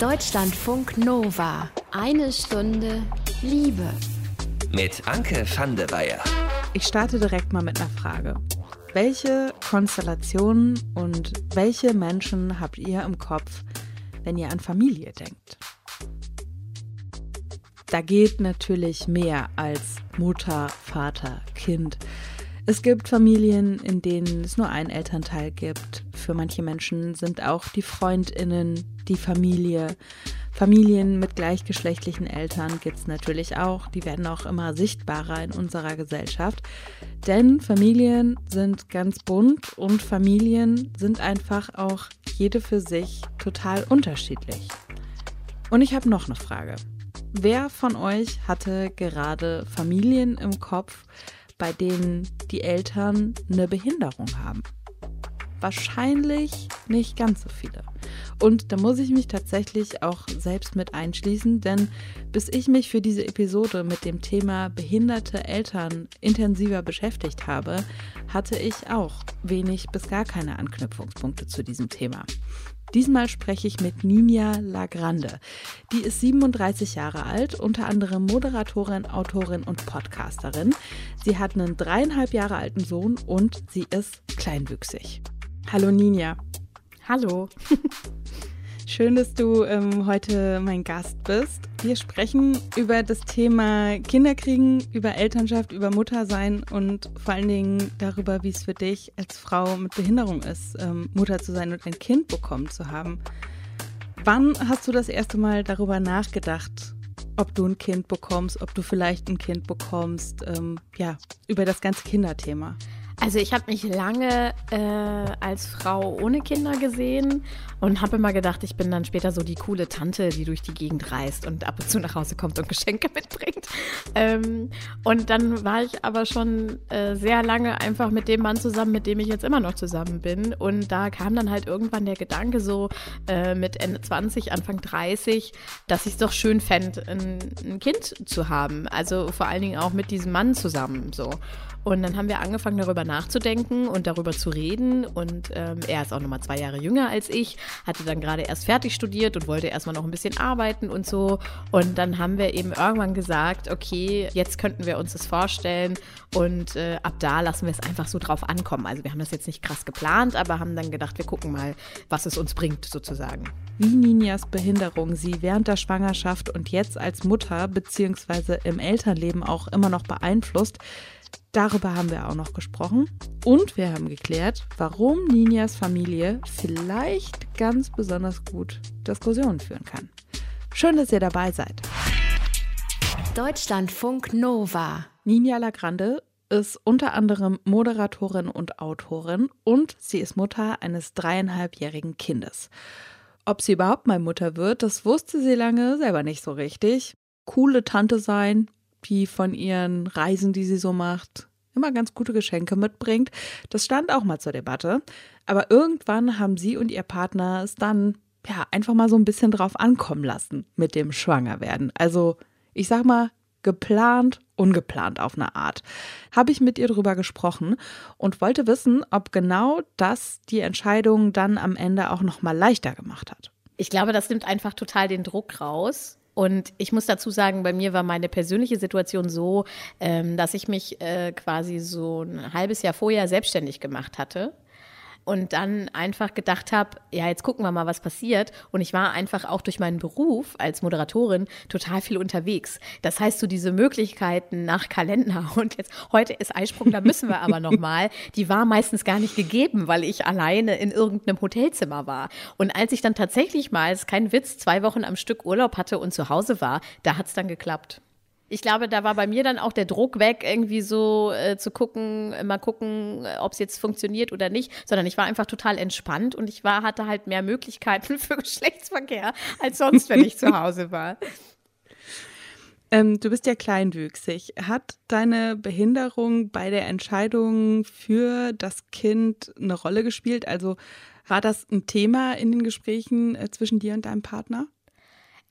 Deutschlandfunk Nova. Eine Stunde Liebe. Mit Anke van der Weyer. Ich starte direkt mal mit einer Frage. Welche Konstellationen und welche Menschen habt ihr im Kopf, wenn ihr an Familie denkt? Da geht natürlich mehr als Mutter, Vater, Kind. Es gibt Familien, in denen es nur einen Elternteil gibt. Für manche Menschen sind auch die Freundinnen die Familie. Familien mit gleichgeschlechtlichen Eltern gibt es natürlich auch. Die werden auch immer sichtbarer in unserer Gesellschaft. Denn Familien sind ganz bunt und Familien sind einfach auch jede für sich total unterschiedlich. Und ich habe noch eine Frage. Wer von euch hatte gerade Familien im Kopf, bei denen die Eltern eine Behinderung haben? Wahrscheinlich nicht ganz so viele. Und da muss ich mich tatsächlich auch selbst mit einschließen, denn bis ich mich für diese Episode mit dem Thema behinderte Eltern intensiver beschäftigt habe, hatte ich auch wenig bis gar keine Anknüpfungspunkte zu diesem Thema. Diesmal spreche ich mit Ninja Lagrande. Die ist 37 Jahre alt, unter anderem Moderatorin, Autorin und Podcasterin. Sie hat einen dreieinhalb Jahre alten Sohn und sie ist kleinwüchsig. Hallo Ninja. Hallo. Schön, dass du ähm, heute mein Gast bist. Wir sprechen über das Thema Kinderkriegen, über Elternschaft, über Muttersein und vor allen Dingen darüber, wie es für dich als Frau mit Behinderung ist, ähm, Mutter zu sein und ein Kind bekommen zu haben. Wann hast du das erste Mal darüber nachgedacht, ob du ein Kind bekommst, ob du vielleicht ein Kind bekommst, ähm, ja, über das ganze Kinderthema? Also ich habe mich lange äh, als Frau ohne Kinder gesehen und habe immer gedacht, ich bin dann später so die coole Tante, die durch die Gegend reist und ab und zu nach Hause kommt und Geschenke mitbringt. Ähm, und dann war ich aber schon äh, sehr lange einfach mit dem Mann zusammen, mit dem ich jetzt immer noch zusammen bin. Und da kam dann halt irgendwann der Gedanke so äh, mit Ende 20, Anfang 30, dass ich es doch schön fände, ein, ein Kind zu haben. Also vor allen Dingen auch mit diesem Mann zusammen so. Und dann haben wir angefangen, darüber nachzudenken und darüber zu reden. Und ähm, er ist auch nochmal zwei Jahre jünger als ich, hatte dann gerade erst fertig studiert und wollte erstmal noch ein bisschen arbeiten und so. Und dann haben wir eben irgendwann gesagt, okay, jetzt könnten wir uns das vorstellen. Und äh, ab da lassen wir es einfach so drauf ankommen. Also wir haben das jetzt nicht krass geplant, aber haben dann gedacht, wir gucken mal, was es uns bringt sozusagen. Wie Ninjas Behinderung sie während der Schwangerschaft und jetzt als Mutter bzw. im Elternleben auch immer noch beeinflusst, Darüber haben wir auch noch gesprochen. Und wir haben geklärt, warum Ninjas Familie vielleicht ganz besonders gut Diskussionen führen kann. Schön, dass ihr dabei seid. Deutschlandfunk Nova. Ninja Lagrande ist unter anderem Moderatorin und Autorin und sie ist Mutter eines dreieinhalbjährigen Kindes. Ob sie überhaupt mal Mutter wird, das wusste sie lange selber nicht so richtig. Coole Tante sein, die von ihren Reisen, die sie so macht, immer ganz gute Geschenke mitbringt. Das stand auch mal zur Debatte. Aber irgendwann haben sie und ihr Partner es dann ja einfach mal so ein bisschen drauf ankommen lassen mit dem Schwangerwerden. Also ich sag mal, geplant, ungeplant auf eine Art. Habe ich mit ihr drüber gesprochen und wollte wissen, ob genau das die Entscheidung dann am Ende auch noch mal leichter gemacht hat. Ich glaube, das nimmt einfach total den Druck raus. Und ich muss dazu sagen, bei mir war meine persönliche Situation so, ähm, dass ich mich äh, quasi so ein halbes Jahr vorher selbstständig gemacht hatte und dann einfach gedacht habe, ja, jetzt gucken wir mal, was passiert. Und ich war einfach auch durch meinen Beruf als Moderatorin total viel unterwegs. Das heißt, so diese Möglichkeiten nach Kalender und jetzt heute ist Eisprung, da müssen wir aber noch mal, die war meistens gar nicht gegeben, weil ich alleine in irgendeinem Hotelzimmer war. Und als ich dann tatsächlich mal, ist kein Witz, zwei Wochen am Stück Urlaub hatte und zu Hause war, da hat es dann geklappt. Ich glaube, da war bei mir dann auch der Druck weg, irgendwie so äh, zu gucken, mal gucken, äh, ob es jetzt funktioniert oder nicht, sondern ich war einfach total entspannt und ich war, hatte halt mehr Möglichkeiten für Geschlechtsverkehr als sonst, wenn ich zu Hause war. Ähm, du bist ja kleinwüchsig. Hat deine Behinderung bei der Entscheidung für das Kind eine Rolle gespielt? Also war das ein Thema in den Gesprächen äh, zwischen dir und deinem Partner?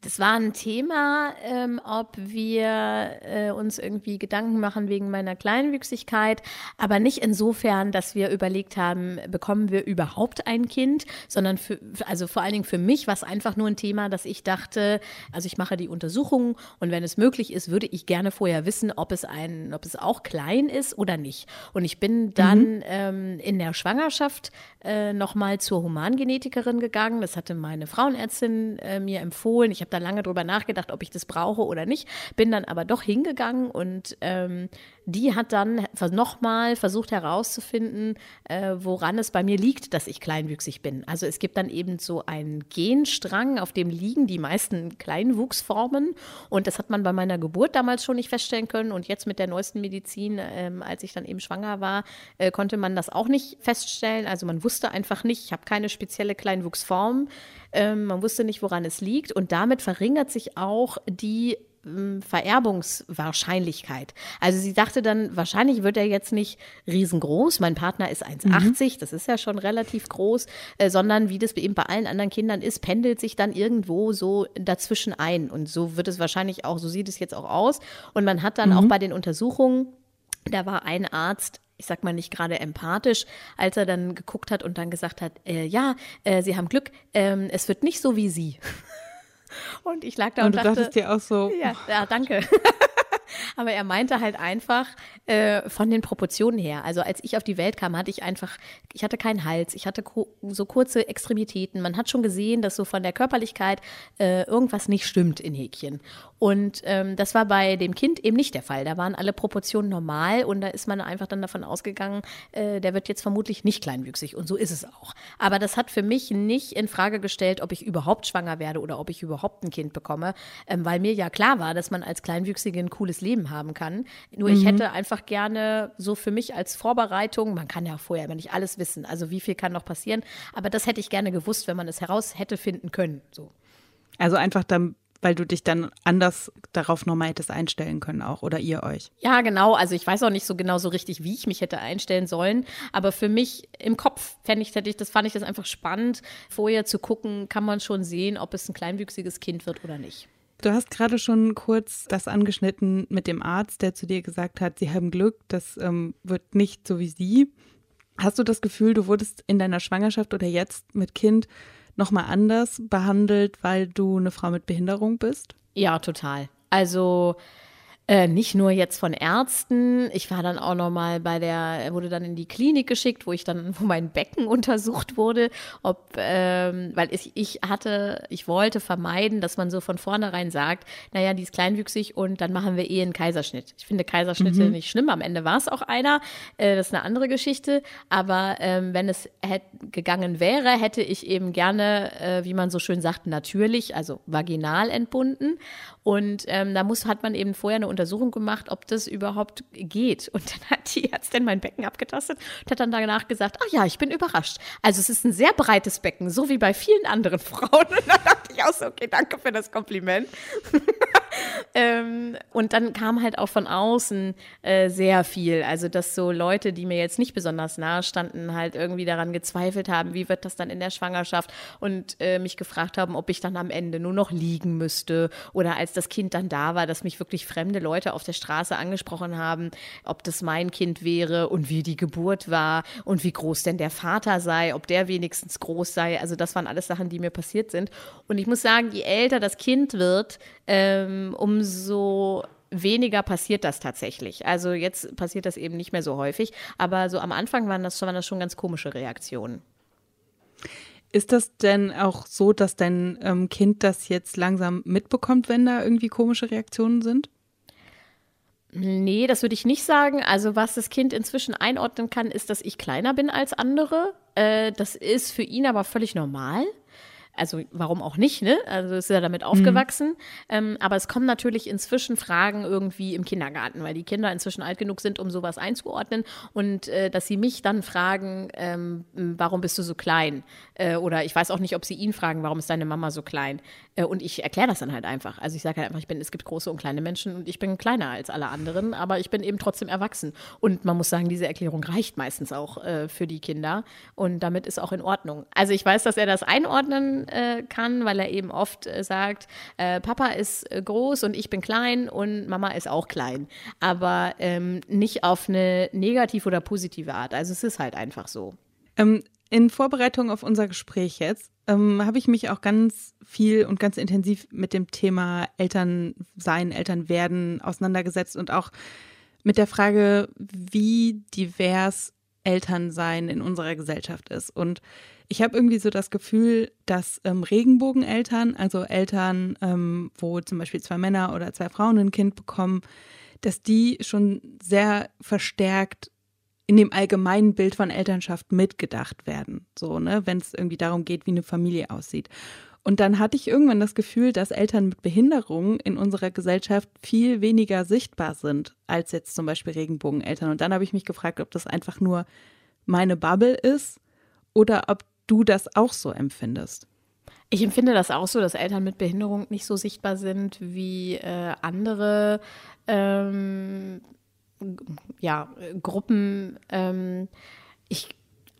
Das war ein Thema, ähm, ob wir äh, uns irgendwie Gedanken machen wegen meiner Kleinwüchsigkeit, aber nicht insofern, dass wir überlegt haben, bekommen wir überhaupt ein Kind, sondern für, also vor allen Dingen für mich war es einfach nur ein Thema, dass ich dachte, also ich mache die Untersuchung und wenn es möglich ist, würde ich gerne vorher wissen, ob es ein, ob es auch klein ist oder nicht. Und ich bin dann mhm. ähm, in der Schwangerschaft äh, nochmal zur Humangenetikerin gegangen. Das hatte meine Frauenärztin äh, mir empfohlen. Ich habe da lange drüber nachgedacht, ob ich das brauche oder nicht. Bin dann aber doch hingegangen und ähm, die hat dann nochmal versucht herauszufinden, äh, woran es bei mir liegt, dass ich kleinwüchsig bin. Also es gibt dann eben so einen Genstrang, auf dem liegen die meisten Kleinwuchsformen. Und das hat man bei meiner Geburt damals schon nicht feststellen können. Und jetzt mit der neuesten Medizin, ähm, als ich dann eben schwanger war, äh, konnte man das auch nicht feststellen. Also man wusste einfach nicht, ich habe keine spezielle Kleinwuchsform. Ähm, man wusste nicht, woran es liegt. Und damit verringert sich auch die Vererbungswahrscheinlichkeit. Also sie dachte dann, wahrscheinlich wird er jetzt nicht riesengroß, mein Partner ist 1,80, mhm. das ist ja schon relativ groß, äh, sondern wie das eben bei allen anderen Kindern ist, pendelt sich dann irgendwo so dazwischen ein. Und so wird es wahrscheinlich auch, so sieht es jetzt auch aus. Und man hat dann mhm. auch bei den Untersuchungen, da war ein Arzt, ich sag mal nicht gerade empathisch, als er dann geguckt hat und dann gesagt hat, äh, ja, äh, Sie haben Glück, ähm, es wird nicht so wie Sie. Und ich lag da und, und du dachte, dachtest dir auch so, ja, ja danke. Aber er meinte halt einfach äh, von den Proportionen her. Also als ich auf die Welt kam, hatte ich einfach, ich hatte keinen Hals, ich hatte so kurze Extremitäten. Man hat schon gesehen, dass so von der Körperlichkeit äh, irgendwas nicht stimmt in Häkchen. Und ähm, das war bei dem Kind eben nicht der Fall. Da waren alle Proportionen normal und da ist man einfach dann davon ausgegangen, äh, der wird jetzt vermutlich nicht kleinwüchsig. Und so ist es auch. Aber das hat für mich nicht in Frage gestellt, ob ich überhaupt schwanger werde oder ob ich überhaupt ein Kind bekomme, ähm, weil mir ja klar war, dass man als Kleinwüchsige ein cooles Leben haben kann. Nur mhm. ich hätte einfach gerne so für mich als Vorbereitung, man kann ja vorher immer nicht alles wissen, also wie viel kann noch passieren, aber das hätte ich gerne gewusst, wenn man es heraus hätte finden können. So. Also einfach dann weil du dich dann anders darauf nochmal hättest einstellen können auch oder ihr euch. Ja, genau. Also ich weiß auch nicht so genau so richtig, wie ich mich hätte einstellen sollen. Aber für mich im Kopf fände ich, hätte ich, das fand ich das einfach spannend, vorher zu gucken, kann man schon sehen, ob es ein kleinwüchsiges Kind wird oder nicht. Du hast gerade schon kurz das angeschnitten mit dem Arzt, der zu dir gesagt hat, sie haben Glück, das ähm, wird nicht so wie sie. Hast du das Gefühl, du wurdest in deiner Schwangerschaft oder jetzt mit Kind nochmal anders behandelt, weil du eine Frau mit Behinderung bist? Ja, total. Also äh, nicht nur jetzt von Ärzten. Ich war dann auch noch mal bei der, wurde dann in die Klinik geschickt, wo ich dann, wo mein Becken untersucht wurde, ob, ähm, weil ich, ich hatte, ich wollte vermeiden, dass man so von vornherein sagt, naja, die ist kleinwüchsig und dann machen wir eh einen Kaiserschnitt. Ich finde Kaiserschnitte mhm. nicht schlimm. Am Ende war es auch einer. Äh, das ist eine andere Geschichte. Aber ähm, wenn es gegangen wäre, hätte ich eben gerne, äh, wie man so schön sagt, natürlich, also vaginal entbunden. Und ähm, da muss, hat man eben vorher eine Untersuchung gemacht, ob das überhaupt geht. Und dann hat die Ärztin mein Becken abgetastet und hat dann danach gesagt, ach ja, ich bin überrascht. Also es ist ein sehr breites Becken, so wie bei vielen anderen Frauen. Und dann dachte ich auch so, okay, danke für das Kompliment. ähm, und dann kam halt auch von außen äh, sehr viel. Also, dass so Leute, die mir jetzt nicht besonders nahe standen, halt irgendwie daran gezweifelt haben, wie wird das dann in der Schwangerschaft und äh, mich gefragt haben, ob ich dann am Ende nur noch liegen müsste oder als das Kind dann da war, dass mich wirklich fremde Leute auf der Straße angesprochen haben, ob das mein Kind wäre und wie die Geburt war und wie groß denn der Vater sei, ob der wenigstens groß sei. Also das waren alles Sachen, die mir passiert sind. Und ich muss sagen, je älter das Kind wird, ähm, umso weniger passiert das tatsächlich. Also jetzt passiert das eben nicht mehr so häufig, aber so am Anfang waren das, waren das schon ganz komische Reaktionen. Ist das denn auch so, dass dein ähm, Kind das jetzt langsam mitbekommt, wenn da irgendwie komische Reaktionen sind? Nee, das würde ich nicht sagen. Also was das Kind inzwischen einordnen kann, ist, dass ich kleiner bin als andere. Äh, das ist für ihn aber völlig normal also warum auch nicht, ne? Also ist ja damit mhm. aufgewachsen. Mhm. Ähm, aber es kommen natürlich inzwischen Fragen irgendwie im Kindergarten, weil die Kinder inzwischen alt genug sind, um sowas einzuordnen. Und äh, dass sie mich dann fragen, ähm, warum bist du so klein? Äh, oder ich weiß auch nicht, ob sie ihn fragen, warum ist deine Mama so klein? Äh, und ich erkläre das dann halt einfach. Also ich sage halt einfach, ich bin, es gibt große und kleine Menschen und ich bin kleiner als alle anderen, aber ich bin eben trotzdem erwachsen. Und man muss sagen, diese Erklärung reicht meistens auch äh, für die Kinder. Und damit ist auch in Ordnung. Also ich weiß, dass er das einordnen äh, kann, weil er eben oft äh, sagt, äh, Papa ist äh, groß und ich bin klein und Mama ist auch klein. Aber ähm, nicht auf eine negative oder positive Art. Also es ist halt einfach so. Ähm, in Vorbereitung auf unser Gespräch jetzt ähm, habe ich mich auch ganz viel und ganz intensiv mit dem Thema Elternsein, Elternwerden auseinandergesetzt und auch mit der Frage, wie divers Elternsein in unserer Gesellschaft ist. Und ich habe irgendwie so das Gefühl, dass ähm, Regenbogeneltern, also Eltern, ähm, wo zum Beispiel zwei Männer oder zwei Frauen ein Kind bekommen, dass die schon sehr verstärkt in dem allgemeinen Bild von Elternschaft mitgedacht werden. So, ne, wenn es irgendwie darum geht, wie eine Familie aussieht. Und dann hatte ich irgendwann das Gefühl, dass Eltern mit Behinderungen in unserer Gesellschaft viel weniger sichtbar sind als jetzt zum Beispiel Regenbogeneltern. Und dann habe ich mich gefragt, ob das einfach nur meine Bubble ist oder ob du das auch so empfindest. Ich empfinde das auch so, dass Eltern mit Behinderung nicht so sichtbar sind wie äh, andere ähm, ja, Gruppen. Ähm, ich,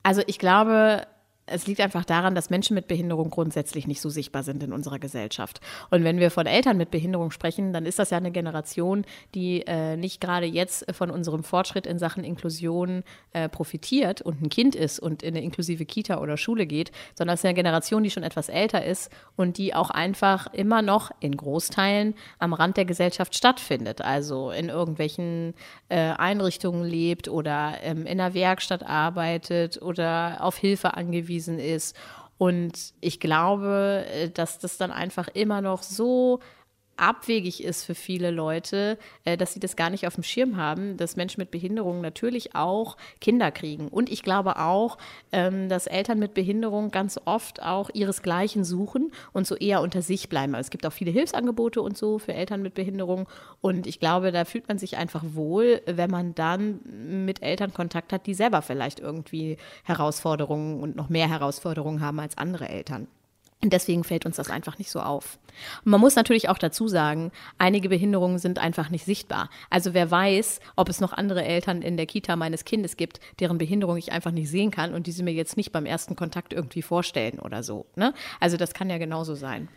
also ich glaube, es liegt einfach daran, dass Menschen mit Behinderung grundsätzlich nicht so sichtbar sind in unserer Gesellschaft. Und wenn wir von Eltern mit Behinderung sprechen, dann ist das ja eine Generation, die äh, nicht gerade jetzt von unserem Fortschritt in Sachen Inklusion äh, profitiert und ein Kind ist und in eine inklusive Kita oder Schule geht, sondern es ist eine Generation, die schon etwas älter ist und die auch einfach immer noch in Großteilen am Rand der Gesellschaft stattfindet. Also in irgendwelchen äh, Einrichtungen lebt oder ähm, in einer Werkstatt arbeitet oder auf Hilfe angewiesen angewiesen ist. Und ich glaube, äh, dass das dann einfach immer noch so abwegig ist für viele Leute, äh, dass sie das gar nicht auf dem Schirm haben, dass Menschen mit Behinderung natürlich auch Kinder kriegen. Und ich glaube auch, ähm, dass Eltern mit Behinderung ganz oft auch ihresgleichen suchen und so eher unter sich bleiben. Also es gibt auch viele Hilfsangebote und so für Eltern mit Behinderung. Und ich glaube, da fühlt man sich einfach wohl, wenn man dann mit Eltern Kontakt hat, die selber vielleicht irgendwie Herausforderungen und noch mehr Herausforderungen haben als andere Eltern. Und deswegen fällt uns das einfach nicht so auf. Und man muss natürlich auch dazu sagen, einige Behinderungen sind einfach nicht sichtbar. Also wer weiß, ob es noch andere Eltern in der Kita meines Kindes gibt, deren Behinderung ich einfach nicht sehen kann und die sie mir jetzt nicht beim ersten Kontakt irgendwie vorstellen oder so. Ne? Also das kann ja genauso sein.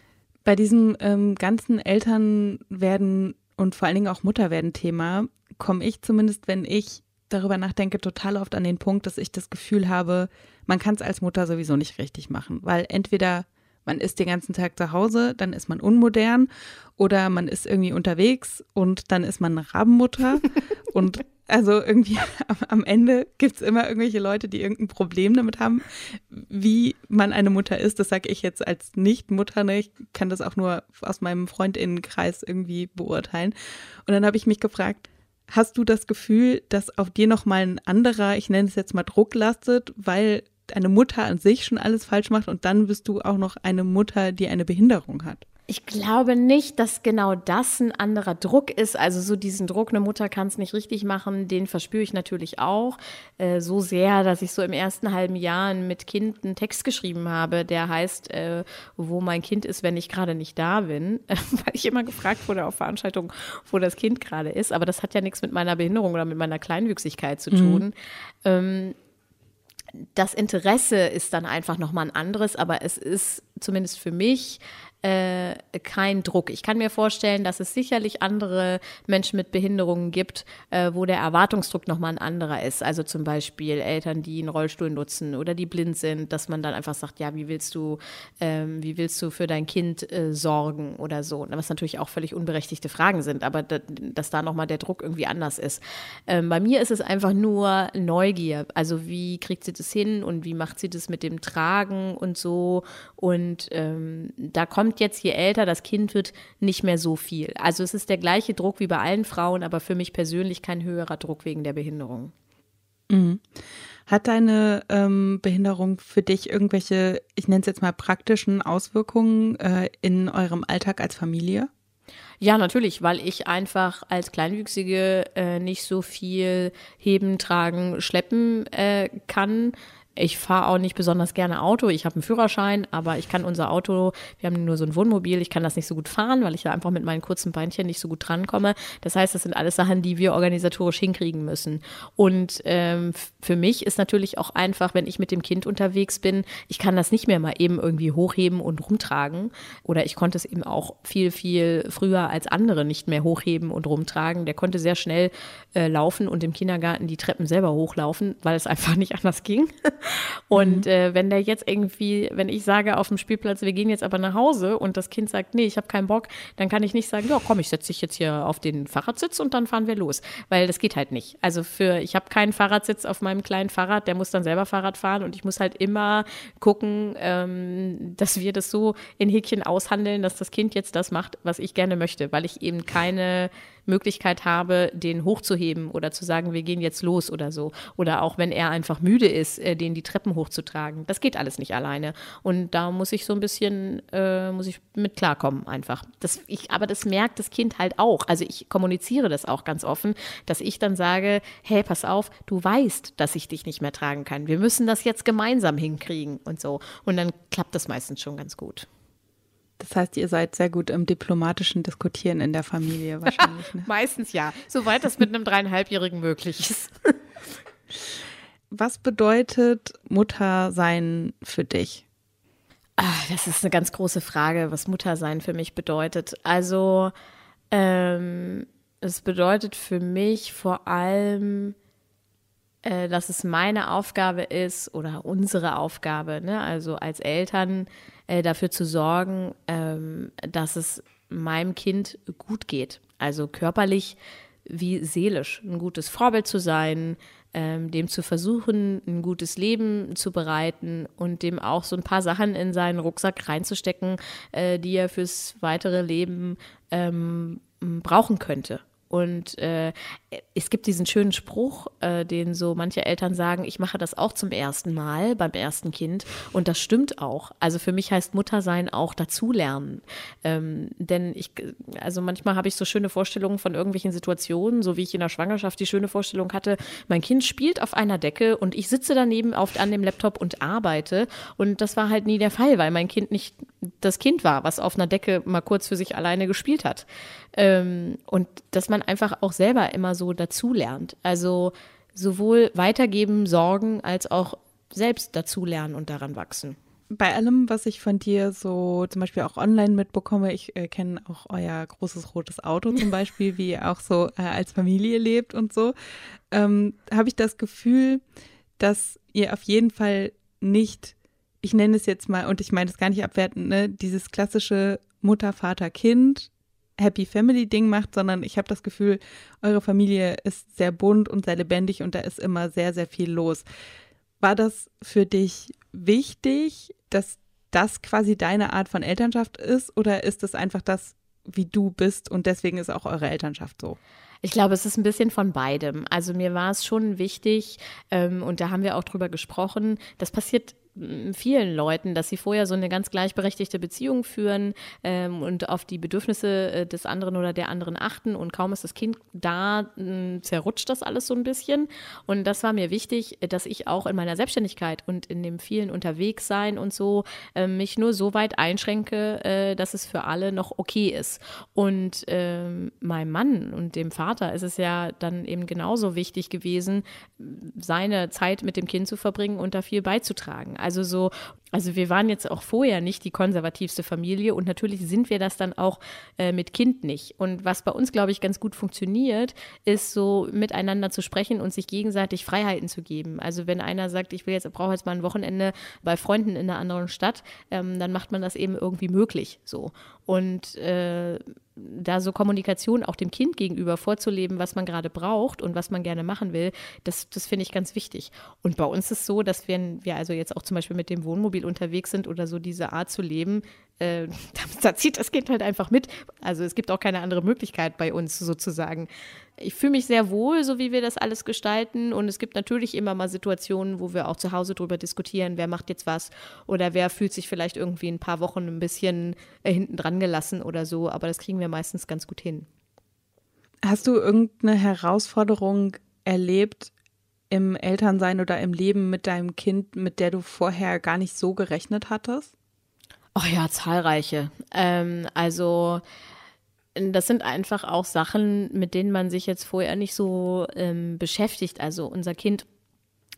Bei diesem ähm, ganzen Elternwerden und vor allen Dingen auch Mutterwerden-Thema komme ich zumindest, wenn ich darüber nachdenke, total oft an den Punkt, dass ich das Gefühl habe, man kann es als Mutter sowieso nicht richtig machen, weil entweder man ist den ganzen Tag zu Hause, dann ist man unmodern oder man ist irgendwie unterwegs und dann ist man eine Rabenmutter und also irgendwie am Ende gibt es immer irgendwelche Leute, die irgendein Problem damit haben, wie man eine Mutter ist. Das sage ich jetzt als Nicht-Mutter. Ne? Ich kann das auch nur aus meinem Freundinnenkreis irgendwie beurteilen. Und dann habe ich mich gefragt, hast du das Gefühl, dass auf dir nochmal ein anderer, ich nenne es jetzt mal Druck lastet, weil eine Mutter an sich schon alles falsch macht und dann bist du auch noch eine Mutter, die eine Behinderung hat. Ich glaube nicht, dass genau das ein anderer Druck ist. Also so diesen Druck, eine Mutter kann es nicht richtig machen, den verspüre ich natürlich auch. Äh, so sehr, dass ich so im ersten halben Jahr mit Kind einen Text geschrieben habe, der heißt, äh, wo mein Kind ist, wenn ich gerade nicht da bin. Weil ich immer gefragt wurde auf Veranstaltungen, wo das Kind gerade ist. Aber das hat ja nichts mit meiner Behinderung oder mit meiner Kleinwüchsigkeit zu tun. Mhm. Ähm, das Interesse ist dann einfach nochmal ein anderes, aber es ist zumindest für mich äh, kein Druck. Ich kann mir vorstellen, dass es sicherlich andere Menschen mit Behinderungen gibt, äh, wo der Erwartungsdruck nochmal ein anderer ist. Also zum Beispiel Eltern, die einen Rollstuhl nutzen oder die blind sind, dass man dann einfach sagt, ja, wie willst du, ähm, wie willst du für dein Kind äh, sorgen oder so. Was natürlich auch völlig unberechtigte Fragen sind, aber da, dass da nochmal der Druck irgendwie anders ist. Ähm, bei mir ist es einfach nur Neugier. Also wie kriegt sie das hin und wie macht sie das mit dem Tragen und so. Und ähm, da kommt kommt jetzt, je älter das Kind wird, nicht mehr so viel. Also es ist der gleiche Druck wie bei allen Frauen, aber für mich persönlich kein höherer Druck wegen der Behinderung. Mhm. Hat deine ähm, Behinderung für dich irgendwelche, ich nenne es jetzt mal praktischen Auswirkungen äh, in eurem Alltag als Familie? Ja, natürlich, weil ich einfach als Kleinwüchsige äh, nicht so viel heben, tragen, schleppen äh, kann Ich fahre auch nicht besonders gerne Auto. Ich habe einen Führerschein, aber ich kann unser Auto, wir haben nur so ein Wohnmobil, ich kann das nicht so gut fahren, weil ich da einfach mit meinen kurzen Beinchen nicht so gut drankomme. Das heißt, das sind alles Sachen, die wir organisatorisch hinkriegen müssen. Und ähm, für mich ist natürlich auch einfach, wenn ich mit dem Kind unterwegs bin, ich kann das nicht mehr mal eben irgendwie hochheben und rumtragen. Oder ich konnte es eben auch viel, viel früher als andere nicht mehr hochheben und rumtragen. Der konnte sehr schnell äh, laufen und im Kindergarten die Treppen selber hochlaufen, weil es einfach nicht anders ging. Und mhm. äh, wenn der jetzt irgendwie, wenn ich sage auf dem Spielplatz, wir gehen jetzt aber nach Hause und das Kind sagt, nee, ich habe keinen Bock, dann kann ich nicht sagen, ja, komm, ich setze dich jetzt hier auf den Fahrradsitz und dann fahren wir los, weil das geht halt nicht. Also für, ich habe keinen Fahrradsitz auf meinem kleinen Fahrrad, der muss dann selber Fahrrad fahren und ich muss halt immer gucken, ähm, dass wir das so in Häkchen aushandeln, dass das Kind jetzt das macht, was ich gerne möchte, weil ich eben keine Möglichkeit habe, den hochzuheben oder zu sagen, wir gehen jetzt los oder so. Oder auch wenn er einfach müde ist, äh, den die Treppen hochzutragen. Das geht alles nicht alleine. Und da muss ich so ein bisschen, äh, muss ich mit klarkommen einfach. Das, ich, aber das merkt das Kind halt auch. Also ich kommuniziere das auch ganz offen, dass ich dann sage, hey, pass auf, du weißt, dass ich dich nicht mehr tragen kann. Wir müssen das jetzt gemeinsam hinkriegen und so. Und dann klappt das meistens schon ganz gut. Das heißt, ihr seid sehr gut im diplomatischen Diskutieren in der Familie wahrscheinlich. Ne? Meistens ja, soweit das mit einem dreieinhalbjährigen möglich ist. Was bedeutet Muttersein für dich? Ach, das ist eine ganz große Frage, was Muttersein für mich bedeutet. Also, ähm, es bedeutet für mich vor allem, äh, dass es meine Aufgabe ist oder unsere Aufgabe, ne? also als Eltern, äh, dafür zu sorgen, ähm, dass es meinem Kind gut geht. Also körperlich wie seelisch. Ein gutes Vorbild zu sein, ähm, dem zu versuchen, ein gutes Leben zu bereiten und dem auch so ein paar Sachen in seinen Rucksack reinzustecken, äh, die er fürs weitere Leben ähm, brauchen könnte. Und äh, es gibt diesen schönen Spruch, äh, den so manche Eltern sagen, ich mache das auch zum ersten Mal beim ersten Kind. Und das stimmt auch. Also für mich heißt Muttersein auch dazulernen. Ähm, denn ich, also manchmal habe ich so schöne Vorstellungen von irgendwelchen Situationen, so wie ich in der Schwangerschaft die schöne Vorstellung hatte, mein Kind spielt auf einer Decke und ich sitze daneben auf, an dem Laptop und arbeite. Und das war halt nie der Fall, weil mein Kind nicht das Kind war, was auf einer Decke mal kurz für sich alleine gespielt hat. Ähm, und dass man einfach auch selber immer so dazulernt. Also sowohl weitergeben, sorgen, als auch selbst dazulernen und daran wachsen. Bei allem, was ich von dir so zum Beispiel auch online mitbekomme, ich äh, kenne auch euer großes rotes Auto zum Beispiel, wie ihr auch so äh, als Familie lebt und so, ähm, habe ich das Gefühl, dass ihr auf jeden Fall nicht, ich nenne es jetzt mal, und ich meine es gar nicht abwertend, ne, dieses klassische Mutter, Vater, Kind, Happy Family Ding macht, sondern ich habe das Gefühl, eure Familie ist sehr bunt und sehr lebendig und da ist immer sehr, sehr viel los. War das für dich wichtig, dass das quasi deine Art von Elternschaft ist oder ist es einfach das, wie du bist und deswegen ist auch eure Elternschaft so? Ich glaube, es ist ein bisschen von beidem. Also mir war es schon wichtig, ähm, und da haben wir auch drüber gesprochen, das passiert vielen Leuten, dass sie vorher so eine ganz gleichberechtigte Beziehung führen ähm, und auf die Bedürfnisse äh, des anderen oder der anderen achten und kaum ist das Kind da, äh, zerrutscht das alles so ein bisschen. Und das war mir wichtig, dass ich auch in meiner Selbstständigkeit und in dem vielen Unterwegssein und so äh, mich nur so weit einschränke, äh, dass es für alle noch okay ist. Und ähm, meinem Mann und dem Vater ist es ja dann eben genauso wichtig gewesen, seine Zeit mit dem Kind zu verbringen und da viel beizutragen. Also so, also wir waren jetzt auch vorher nicht die konservativste Familie und natürlich sind wir das dann auch äh, mit Kind nicht. Und was bei uns, glaube ich, ganz gut funktioniert, ist so miteinander zu sprechen und sich gegenseitig Freiheiten zu geben. Also wenn einer sagt, ich will jetzt, brauche jetzt mal ein Wochenende bei Freunden in einer anderen Stadt, ähm, dann macht man das eben irgendwie möglich. So. Und äh, da so Kommunikation auch dem Kind gegenüber vorzuleben, was man gerade braucht und was man gerne machen will, das, das finde ich ganz wichtig. Und bei uns ist es so, dass wenn wir also jetzt auch zum Beispiel mit dem Wohnmobil unterwegs sind oder so diese Art zu leben, äh, da, zieht das Kind halt einfach mit. Also es gibt auch keine andere Möglichkeit bei uns sozusagen. Ich fühle mich sehr wohl, so wie wir das alles gestalten. Und es gibt natürlich immer mal Situationen, wo wir auch zu Hause drüber diskutieren, wer macht jetzt was oder wer fühlt sich vielleicht irgendwie ein paar Wochen ein bisschen äh, hinten dran gelassen oder so. Aber das kriegen wir meistens ganz gut hin. Hast du irgendeine Herausforderung erlebt im Elternsein oder im Leben mit deinem Kind, mit der du vorher gar nicht so gerechnet hattest? Ach ja, zahlreiche. Ähm, also das sind einfach auch Sachen, mit denen man sich jetzt vorher nicht so ähm, beschäftigt. Also unser Kind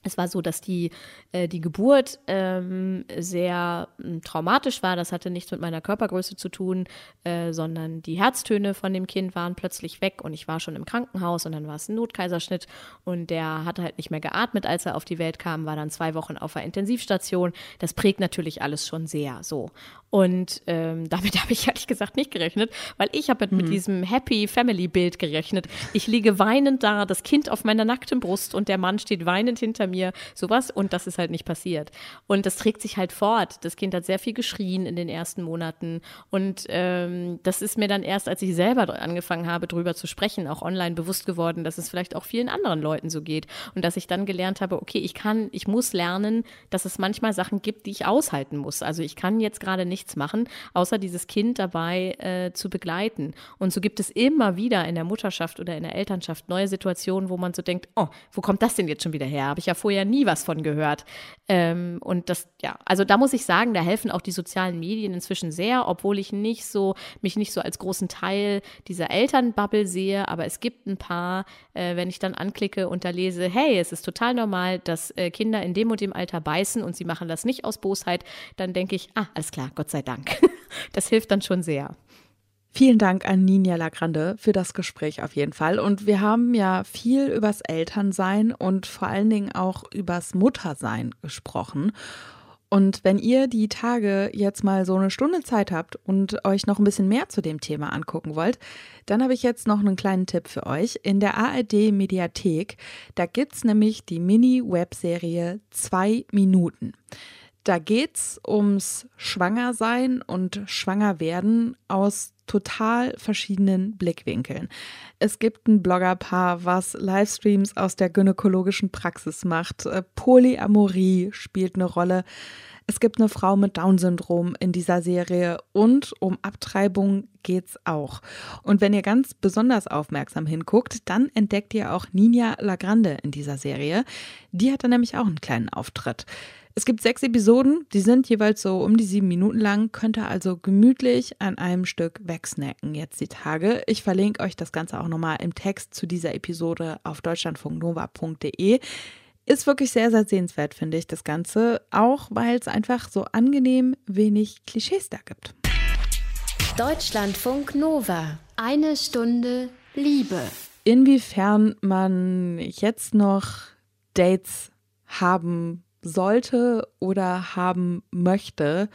es war so, dass die, äh, die Geburt ähm, sehr äh, traumatisch war. Das hatte nichts mit meiner Körpergröße zu tun, äh, sondern die Herztöne von dem Kind waren plötzlich weg und ich war schon im Krankenhaus und dann war es ein Notkaiserschnitt und der hatte halt nicht mehr geatmet, als er auf die Welt kam, war dann zwei Wochen auf der Intensivstation. Das prägt natürlich alles schon sehr so. Und ähm, damit habe ich ehrlich gesagt nicht gerechnet, weil ich habe mit, mhm. mit diesem Happy Family Bild gerechnet. Ich liege weinend da, das Kind auf meiner nackten Brust und der Mann steht weinend hinter mir, sowas. Und das ist halt nicht passiert. Und das trägt sich halt fort. Das Kind hat sehr viel geschrien in den ersten Monaten. Und ähm, das ist mir dann erst, als ich selber angefangen habe, drüber zu sprechen, auch online bewusst geworden, dass es vielleicht auch vielen anderen Leuten so geht. Und dass ich dann gelernt habe, okay, ich kann, ich muss lernen, dass es manchmal Sachen gibt, die ich aushalten muss. Also ich kann jetzt gerade nicht nichts machen, außer dieses Kind dabei äh, zu begleiten. Und so gibt es immer wieder in der Mutterschaft oder in der Elternschaft neue Situationen, wo man so denkt, oh, wo kommt das denn jetzt schon wieder her? Habe ich ja vorher nie was von gehört. Ähm, und das, ja, also da muss ich sagen, da helfen auch die sozialen Medien inzwischen sehr, obwohl ich nicht so, mich nicht so als großen Teil dieser Elternbubble sehe, aber es gibt ein paar, äh, wenn ich dann anklicke und da lese, hey, es ist total normal, dass äh, Kinder in dem und dem Alter beißen und sie machen das nicht aus Bosheit, dann denke ich, ah, alles klar, Gott sei Dank. Das hilft dann schon sehr. Vielen Dank an Ninja Lagrande für das Gespräch auf jeden Fall. Und wir haben ja viel übers Elternsein und vor allen Dingen auch übers Muttersein gesprochen. Und wenn ihr die Tage jetzt mal so eine Stunde Zeit habt und euch noch ein bisschen mehr zu dem Thema angucken wollt, dann habe ich jetzt noch einen kleinen Tipp für euch. In der ARD Mediathek, da gibt es nämlich die Mini-Webserie Zwei Minuten. Da geht es ums Schwangersein und Schwangerwerden aus total verschiedenen Blickwinkeln. Es gibt ein Bloggerpaar, was Livestreams aus der gynäkologischen Praxis macht. Äh, Polyamorie spielt eine Rolle. Es gibt eine Frau mit Down-Syndrom in dieser Serie und um Abtreibung geht's auch. Und wenn ihr ganz besonders aufmerksam hinguckt, dann entdeckt ihr auch Nina Lagrande in dieser Serie. Die hat da nämlich auch einen kleinen Auftritt. Es gibt sechs Episoden, die sind jeweils so um die sieben Minuten lang, könnt ihr also gemütlich an einem Stück wegsnacken jetzt die Tage. Ich verlinke euch das Ganze auch nochmal im Text zu dieser Episode auf deutschlandfunknova.de. Ist wirklich sehr, sehr sehenswert, finde ich, das Ganze, auch weil es einfach so angenehm wenig Klischees da gibt. Deutschlandfunk Nova. Eine Stunde Liebe. Inwiefern man jetzt noch Dates haben sollte oder haben möchte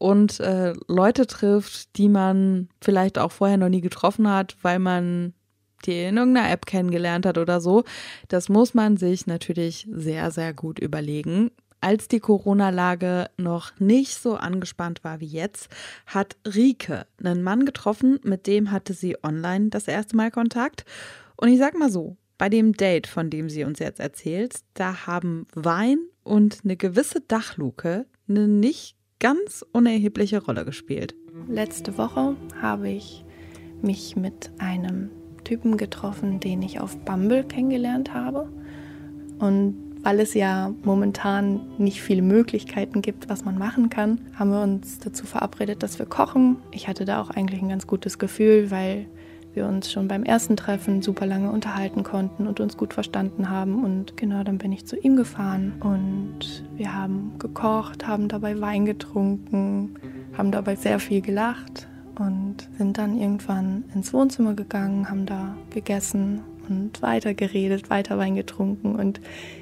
und äh, Leute trifft, die man vielleicht auch vorher noch nie getroffen hat, weil man die in irgendeiner App kennengelernt hat oder so. Das muss man sich natürlich sehr, sehr gut überlegen. Als die Corona-Lage noch nicht so angespannt war wie jetzt, hat Rike einen Mann getroffen, mit dem hatte sie online das erste Mal Kontakt. Und ich sag mal so, bei dem Date, von dem sie uns jetzt erzählt, da haben Wein und eine gewisse Dachluke eine nicht ganz unerhebliche Rolle gespielt. Letzte Woche habe ich mich mit einem Typen getroffen, den ich auf Bumble kennengelernt habe. Und weil es ja momentan nicht viele Möglichkeiten gibt, was man machen kann, haben wir uns dazu verabredet, dass wir kochen. Ich hatte da auch eigentlich ein ganz gutes Gefühl, weil wir uns schon beim ersten Treffen super lange unterhalten konnten und uns gut verstanden haben. Und genau dann bin ich zu ihm gefahren und wir haben gekocht, haben dabei Wein getrunken, haben dabei sehr viel gelacht und sind dann irgendwann ins Wohnzimmer gegangen, haben da gegessen und weiter geredet, weiter Wein getrunken. Und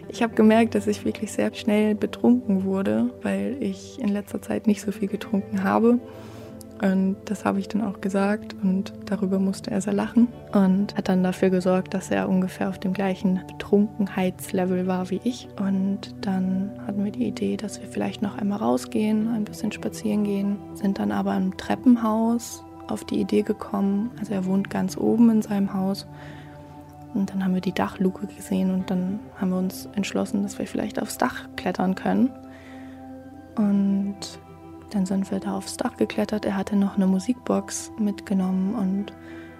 ich habe gemerkt, dass ich wirklich sehr schnell betrunken wurde, weil ich in letzter Zeit nicht so viel getrunken habe. Und das habe ich dann auch gesagt und darüber musste er sehr lachen und hat dann dafür gesorgt, dass er ungefähr auf dem gleichen Betrunkenheitslevel war wie ich. Und dann hatten wir die Idee, dass wir vielleicht noch einmal rausgehen, ein bisschen spazieren gehen, sind dann aber im Treppenhaus auf die Idee gekommen, also er wohnt ganz oben in seinem Haus. Und dann haben wir die Dachluke gesehen und dann haben wir uns entschlossen, dass wir vielleicht aufs Dach klettern können. Und dann sind wir da aufs Dach geklettert. Er hatte noch eine Musikbox mitgenommen und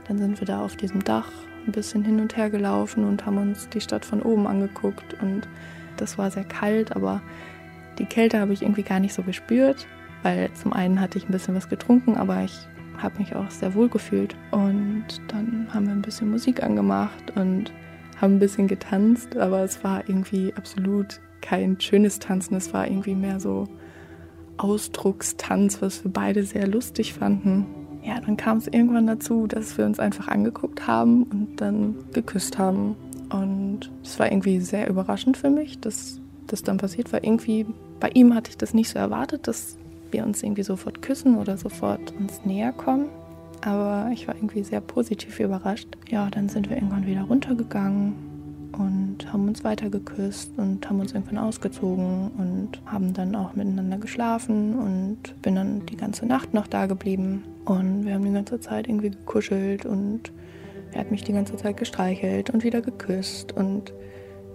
dann sind wir da auf diesem Dach ein bisschen hin und her gelaufen und haben uns die Stadt von oben angeguckt. Und das war sehr kalt, aber die Kälte habe ich irgendwie gar nicht so gespürt, weil zum einen hatte ich ein bisschen was getrunken, aber ich habe mich auch sehr wohl gefühlt. Und dann haben wir ein bisschen Musik angemacht und haben ein bisschen getanzt, aber es war irgendwie absolut kein schönes Tanzen. Es war irgendwie mehr so Ausdruckstanz, was wir beide sehr lustig fanden. Ja, dann kam es irgendwann dazu, dass wir uns einfach angeguckt haben und dann geküsst haben. Und es war irgendwie sehr überraschend für mich, dass das dann passiert war. Irgendwie bei ihm hatte ich das nicht so erwartet, dass wir uns irgendwie sofort küssen oder sofort uns näher kommen. Aber ich war irgendwie sehr positiv überrascht. Ja, dann sind wir irgendwann wieder runtergegangen und haben uns weiter geküsst und haben uns irgendwann ausgezogen und haben dann auch miteinander geschlafen und bin dann die ganze Nacht noch da geblieben. Und wir haben die ganze Zeit irgendwie gekuschelt und er hat mich die ganze Zeit gestreichelt und wieder geküsst. Und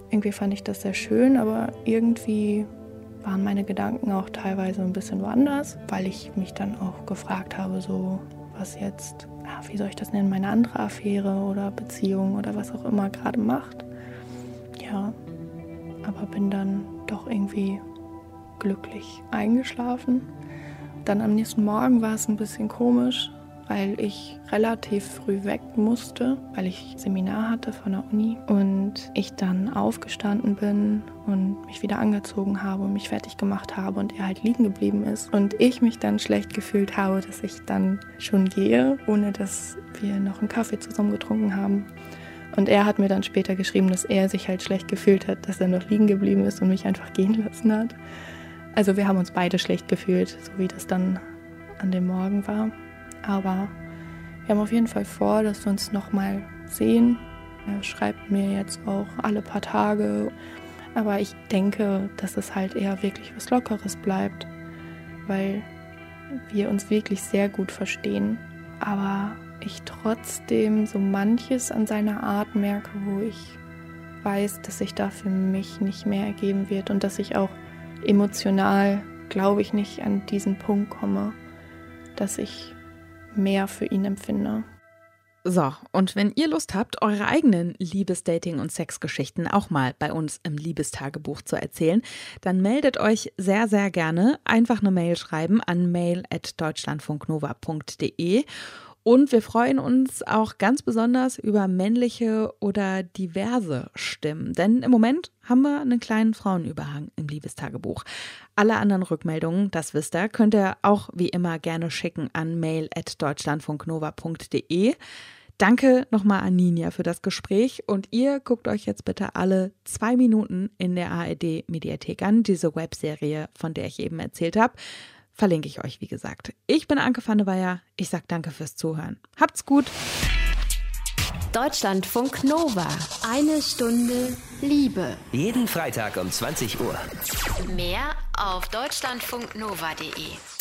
irgendwie fand ich das sehr schön, aber irgendwie waren meine Gedanken auch teilweise ein bisschen woanders, weil ich mich dann auch gefragt habe, so was jetzt, ja, wie soll ich das nennen, meine andere Affäre oder Beziehung oder was auch immer gerade macht. Ja, aber bin dann doch irgendwie glücklich eingeschlafen. Dann am nächsten Morgen war es ein bisschen komisch, weil ich relativ früh weg musste, weil ich Seminar hatte von der Uni und ich dann aufgestanden bin und mich wieder angezogen habe und mich fertig gemacht habe und er halt liegen geblieben ist und ich mich dann schlecht gefühlt habe, dass ich dann schon gehe, ohne dass wir noch einen Kaffee zusammen getrunken haben. Und er hat mir dann später geschrieben, dass er sich halt schlecht gefühlt hat, dass er noch liegen geblieben ist und mich einfach gehen lassen hat. Also wir haben uns beide schlecht gefühlt, so wie das dann an dem Morgen war. Aber wir haben auf jeden Fall vor, dass wir uns nochmal sehen. Er schreibt mir jetzt auch alle paar Tage. Aber ich denke, dass es halt eher wirklich was Lockeres bleibt, weil wir uns wirklich sehr gut verstehen. Aber ich trotzdem so manches an seiner Art merke, wo ich weiß, dass sich da für mich nicht mehr ergeben wird und dass ich auch emotional, glaube ich, nicht an diesen Punkt komme, dass ich mehr für ihn empfinde. So, und wenn ihr Lust habt, eure eigenen Liebesdating- und Sexgeschichten auch mal bei uns im Liebestagebuch zu erzählen, dann meldet euch sehr, sehr gerne. Einfach eine Mail schreiben an mail.deutschlandfunknova.de und wir freuen uns auch ganz besonders über männliche oder diverse Stimmen. Denn im Moment haben wir einen kleinen Frauenüberhang im Liebestagebuch. Alle anderen Rückmeldungen, das wisst ihr, könnt ihr auch wie immer gerne schicken an mail.deutschlandfunknova.de. Danke nochmal an Ninja für das Gespräch und ihr guckt euch jetzt bitte alle zwei Minuten in der ARD Mediathek an, diese Webserie, von der ich eben erzählt habe verlinke ich euch, wie gesagt. Ich bin Anke van der Weyer. Ich sage danke fürs Zuhören. Habt's gut. Deutschlandfunk Nova. Eine Stunde Liebe. Jeden Freitag um 20 Uhr. Mehr auf deutschlandfunknova.de.